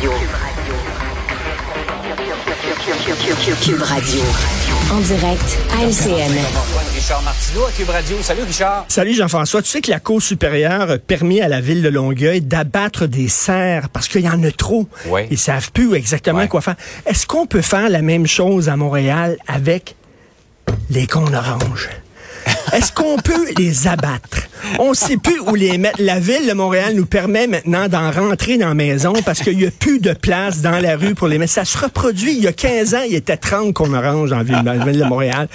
Radio. Cube Radio. En direct à LCN. Richard Martineau à Cube Radio. Salut Richard. Salut Jean-François. Tu sais que la Cour supérieure a permis à la ville de Longueuil d'abattre des cerfs parce qu'il y en a trop. Oui. Ils savent plus exactement Ouais. quoi faire. Est-ce qu'on peut faire la même chose à Montréal avec les cônes oranges? Est-ce qu'on peut les abattre? On ne sait plus où les mettre. La ville de Montréal nous permet maintenant d'en rentrer dans la maison parce qu'il n'y a plus de place dans la rue pour les mettre. Ça se reproduit. Il y a 15 ans, il était 30 cônes oranges dans la ville, dans la ville de Montréal.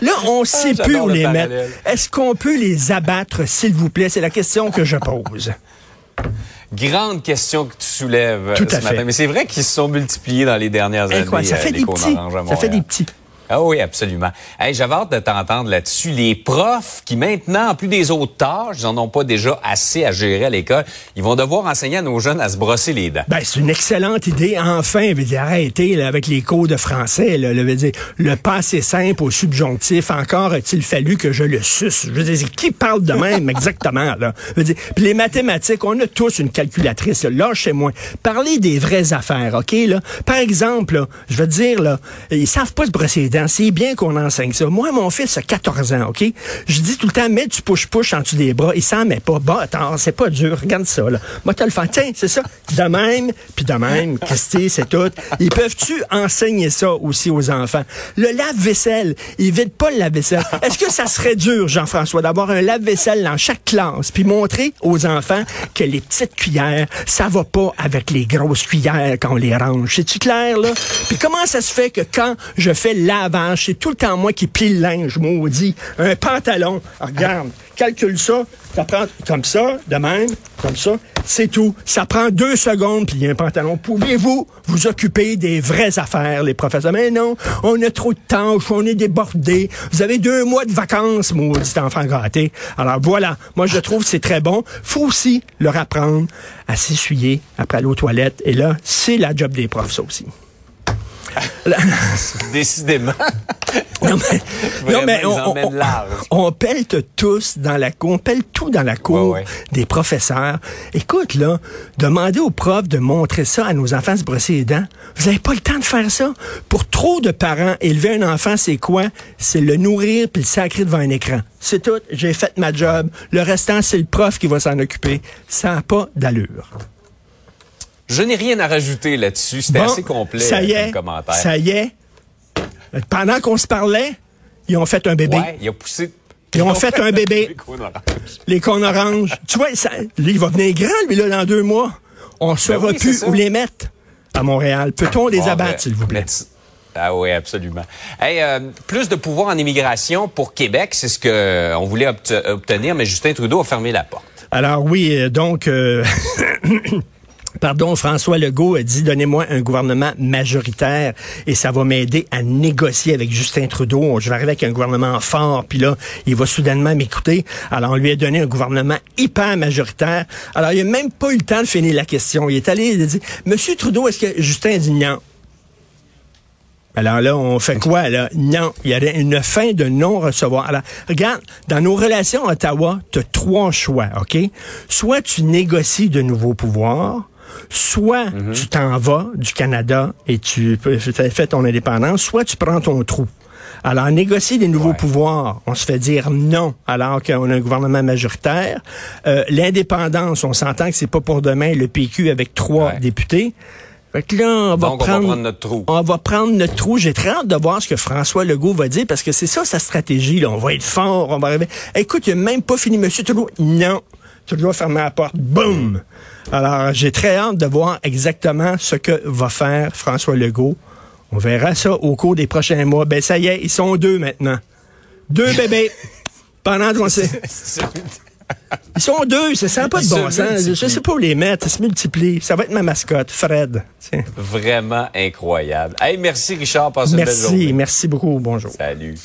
Là, on ne sait plus où le les parallèle. mettre. Est-ce qu'on peut les abattre, s'il vous plaît? C'est la question que je pose. Grande question que tu soulèves Tout euh, à ce fait. matin. Mais c'est vrai qu'ils se sont multipliés dans les dernières années. Incroyable. Ça euh, fait les des petits. Ça fait des petits. Ah oui, absolument. Hey, J'avais hâte de t'entendre là-dessus. Les profs qui maintenant, en plus des autres tâches, ils n'en ont pas déjà assez à gérer à l'école, ils vont devoir enseigner à nos jeunes à se brosser les dents. Ben, c'est une excellente idée. Enfin, je veux dire, arrêtez là, avec les cours de français. Là, je veux dire, le passé simple au subjonctif, encore a-t-il fallu que je le suce? Je veux dire, qui parle de même exactement? Là? Je veux dire, puis les mathématiques, on a tous une calculatrice. Là, chez moi. Parlez des vraies affaires, OK? Là? Par exemple, là, je veux dire, là, ils savent pas se brosser les dents. C'est bien qu'on enseigne ça. Moi, mon fils a 14 ans, OK? Je dis tout le temps, mets du push-push en dessous des bras. Il s'en met pas. Bah, attends, c'est pas dur. Regarde ça, là. Moi, t'as le faire. Tiens, c'est ça. De même, puis de même. Que c'est tout? Ils peuvent-tu enseigner ça aussi aux enfants? Le lave-vaisselle, ils vident pas le lave-vaisselle. Est-ce que ça serait dur, Jean-François, d'avoir un lave-vaisselle dans chaque classe, puis montrer aux enfants que les petites cuillères, ça va pas avec les grosses cuillères quand on les range? C'est-tu clair, là? Puis comment ça se fait que quand je fais le c'est tout le temps moi qui plie le linge, maudit. Un pantalon, regarde, calcule ça, ça prend comme ça, de même, comme ça, c'est tout. Ça prend deux secondes, plier un pantalon. Pouvez-vous vous occuper des vraies affaires, les professeurs? Mais non, on a trop de temps, on est débordés. Vous avez deux mois de vacances, maudit enfant gâté. Alors voilà, moi je trouve c'est très bon. faut aussi leur apprendre à s'essuyer après aller aux toilettes. Et là, c'est la job des profs, ça aussi. Décidément. Non, mais, non, on, on- tous dans la cour, on pèle tout dans la cour Ouais, ouais. des professeurs. Écoute, là, demandez aux profs de montrer ça à nos enfants se brosser les dents. Vous n'avez pas le temps de faire ça. Pour trop de parents, élever un enfant, c'est quoi? C'est le nourrir puis le sacrer devant un écran. C'est tout. J'ai fait ma job. Le restant, c'est le prof qui va s'en occuper. Ça n'a pas d'allure. Je n'ai rien à rajouter là-dessus. C'était Bon, assez complet Ça y est. comme commentaire. Ça y est. Pendant qu'on se parlait, ils ont fait un bébé. Ouais, il a poussé. Ils ont fait un bébé. Les cônes oranges. Les cônes oranges. Tu vois, ça, lui, il va venir grand, lui, là, dans deux mois. On ne saura Ben oui, plus où les mettre à Montréal. Peut-on les Bon, abattre, ben, s'il vous plaît? Ah oui, absolument. Hey, euh, plus de pouvoir en immigration pour Québec, c'est ce que euh, on voulait obte- obtenir, mais Justin Trudeau a fermé la porte. Alors oui, euh, donc... euh, Pardon, François Legault a dit donnez-moi un gouvernement majoritaire et ça va m'aider à négocier avec Justin Trudeau. Je vais arriver avec un gouvernement fort, puis là, il va soudainement m'écouter. Alors, on lui a donné un gouvernement hyper majoritaire. Alors, il a même pas eu le temps de finir la question. Il est allé, il a dit Monsieur Trudeau, est-ce que Justin a dit non? Alors là, on fait quoi, là? Non, il y aurait une fin de non-recevoir. Alors, regarde, dans nos relations à Ottawa, tu as trois choix, OK? Soit tu négocies de nouveaux pouvoirs, soit tu t'en vas du Canada et tu fais ton indépendance, soit tu prends ton trou. Alors, négocier des nouveaux Ouais. pouvoirs, on se fait dire non, alors qu'on a un gouvernement majoritaire. Euh, L'indépendance, on s'entend que c'est pas pour demain le PQ avec trois Ouais. députés. Fait que là, on va Donc, on va prendre, prendre notre trou. On va prendre notre trou. J'ai très hâte de voir ce que François Legault va dire parce que c'est ça sa stratégie. Là. On va être fort, on va arriver. Écoute, il n'a même pas fini, Monsieur Trudeau. Non. Trudeau a fermé la porte. Boum! Alors, j'ai très hâte de voir exactement ce que va faire François Legault. On verra ça au cours des prochains mois. Ben, ça y est, ils sont deux maintenant. Deux bébés. Pendant qu'on sait. Ils sont deux, ça sent pas de bon se sens. Je sais pas où les mettre, ils se multiplient. Ça va être ma mascotte, Fred. Tiens. Vraiment incroyable. Hey, merci Richard, passe une belle journée. Merci, merci beaucoup. Bonjour. Salut.